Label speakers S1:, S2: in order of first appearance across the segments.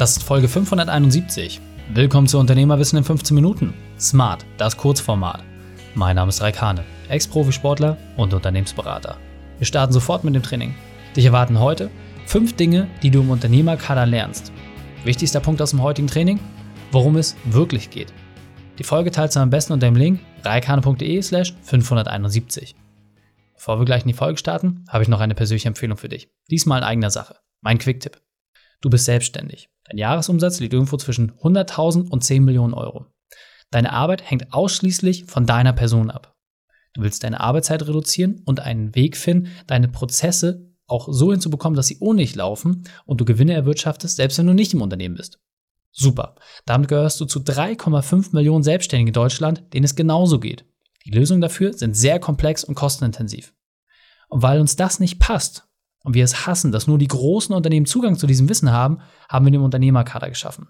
S1: Das ist Folge 571. Willkommen zu Unternehmerwissen in 15 Minuten. Smart, das Kurzformat. Mein Name ist Raikane, Ex-Profisportler und Unternehmensberater. Wir starten sofort mit dem Training. Dich erwarten heute fünf Dinge, die du im Unternehmerkader lernst. Wichtigster Punkt aus dem heutigen Training, worum es wirklich geht. Die Folge teilst du am besten unter dem Link reikane.de slash 571. Bevor wir gleich in die Folge starten, habe ich noch eine persönliche Empfehlung für dich. Diesmal in eigener Sache. Mein Quick-Tipp. Du bist selbstständig. Dein Jahresumsatz liegt irgendwo zwischen 100.000 und 10 Millionen Euro. Deine Arbeit hängt ausschließlich von deiner Person ab. Du willst deine Arbeitszeit reduzieren und einen Weg finden, deine Prozesse auch so hinzubekommen, dass sie ohne dich laufen und du Gewinne erwirtschaftest, selbst wenn du nicht im Unternehmen bist. Super. Damit gehörst du zu 3,5 Millionen Selbstständigen in Deutschland, denen es genauso geht. Die Lösungen dafür sind sehr komplex und kostenintensiv. Und weil uns das nicht passt und wir es hassen, dass nur die großen Unternehmen Zugang zu diesem Wissen haben, haben wir den Unternehmerkader geschaffen.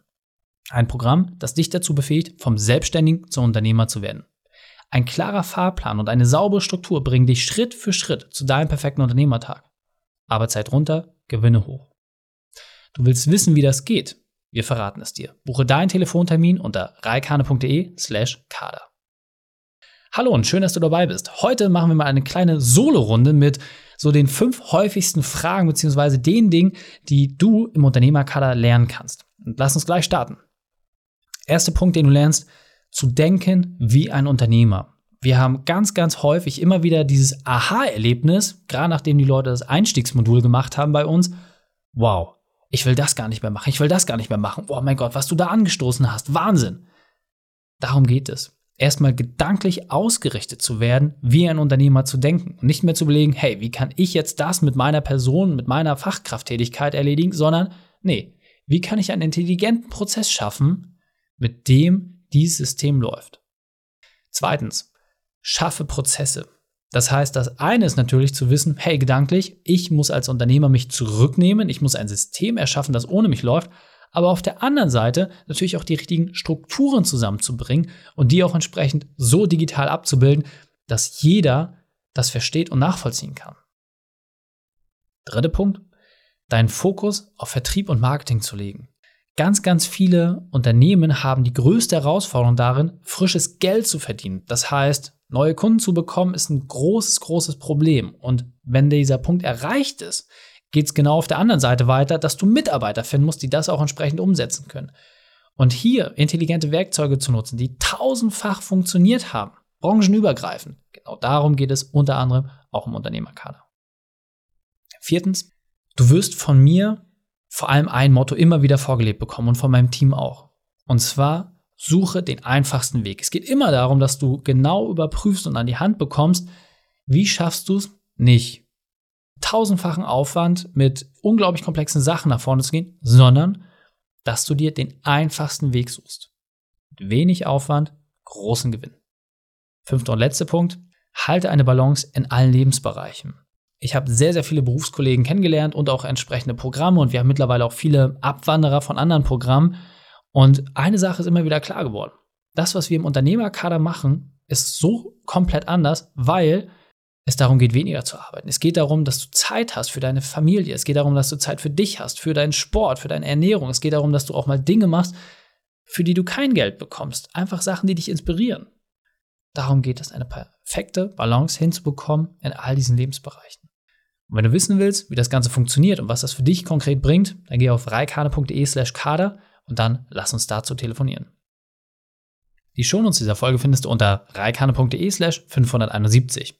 S1: Ein Programm, das dich dazu befähigt, vom Selbstständigen zum Unternehmer zu werden. Ein klarer Fahrplan und eine saubere Struktur bringen dich Schritt für Schritt zu deinem perfekten Unternehmertag. Arbeitszeit runter, Gewinne hoch. Du willst wissen, wie das geht? Wir verraten es dir. Buche deinen Telefontermin unter reikane.de slash kader. Hallo und schön, dass du dabei bist. Heute machen wir mal eine kleine Solo-Runde mit so den fünf häufigsten Fragen beziehungsweise den Dingen, die du im Unternehmerkader lernen kannst. Und lass uns gleich starten. Erster Punkt, den du lernst, zu denken wie ein Unternehmer. Wir haben ganz, ganz häufig immer wieder dieses Aha-Erlebnis, gerade nachdem die Leute das Einstiegsmodul gemacht haben bei uns. Wow, ich will das gar nicht mehr machen, ich will das gar nicht mehr machen. Oh mein Gott, was du da angestoßen hast, Wahnsinn. Darum geht es erstmal gedanklich ausgerichtet zu werden, wie ein Unternehmer zu denken. Und nicht mehr zu überlegen, hey, wie kann ich jetzt das mit meiner Person, mit meiner Fachkrafttätigkeit erledigen, sondern, nee, wie kann ich einen intelligenten Prozess schaffen, mit dem dieses System läuft. Zweitens, schaffe Prozesse. Das heißt, das eine ist natürlich zu wissen, hey, gedanklich, ich muss als Unternehmer mich zurücknehmen, ich muss ein System erschaffen, das ohne mich läuft, aber auf der anderen Seite natürlich auch die richtigen Strukturen zusammenzubringen und die auch entsprechend so digital abzubilden, dass jeder das versteht und nachvollziehen kann. Dritter Punkt, deinen Fokus auf Vertrieb und Marketing zu legen. Ganz, ganz viele Unternehmen haben die größte Herausforderung darin, frisches Geld zu verdienen. Das heißt, neue Kunden zu bekommen, ist ein großes, großes Problem. Und wenn dieser Punkt erreicht ist, geht es genau auf der anderen Seite weiter, dass du Mitarbeiter finden musst, die das auch entsprechend umsetzen können. Und hier intelligente Werkzeuge zu nutzen, die tausendfach funktioniert haben, branchenübergreifend. Genau darum geht es unter anderem auch im Unternehmerkader. Viertens, du wirst von mir vor allem ein Motto immer wieder vorgelebt bekommen und von meinem Team auch. Und zwar, suche den einfachsten Weg. Es geht immer darum, dass du genau überprüfst und an die Hand bekommst, wie schaffst du es nicht tausendfachen Aufwand mit unglaublich komplexen Sachen nach vorne zu gehen, sondern dass du dir den einfachsten Weg suchst. Mit wenig Aufwand, großen Gewinn. Fünfter und letzter Punkt, halte eine Balance in allen Lebensbereichen. Ich habe sehr, sehr viele Berufskollegen kennengelernt und auch entsprechende Programme und wir haben mittlerweile auch viele Abwanderer von anderen Programmen. Und eine Sache ist immer wieder klar geworden. Das, was wir im Unternehmerkader machen, ist so komplett anders, weil es darum geht, weniger zu arbeiten. Es geht darum, dass du Zeit hast für deine Familie. Es geht darum, dass du Zeit für dich hast, für deinen Sport, für deine Ernährung. Es geht darum, dass du auch mal Dinge machst, für die du kein Geld bekommst. Einfach Sachen, die dich inspirieren. Darum geht es, eine perfekte Balance hinzubekommen in all diesen Lebensbereichen. Und wenn du wissen willst, wie das Ganze funktioniert und was das für dich konkret bringt, dann geh auf reikane.de slash kader und dann lass uns dazu telefonieren. Die Shownotes dieser Folge findest du unter reikane.de slash 571.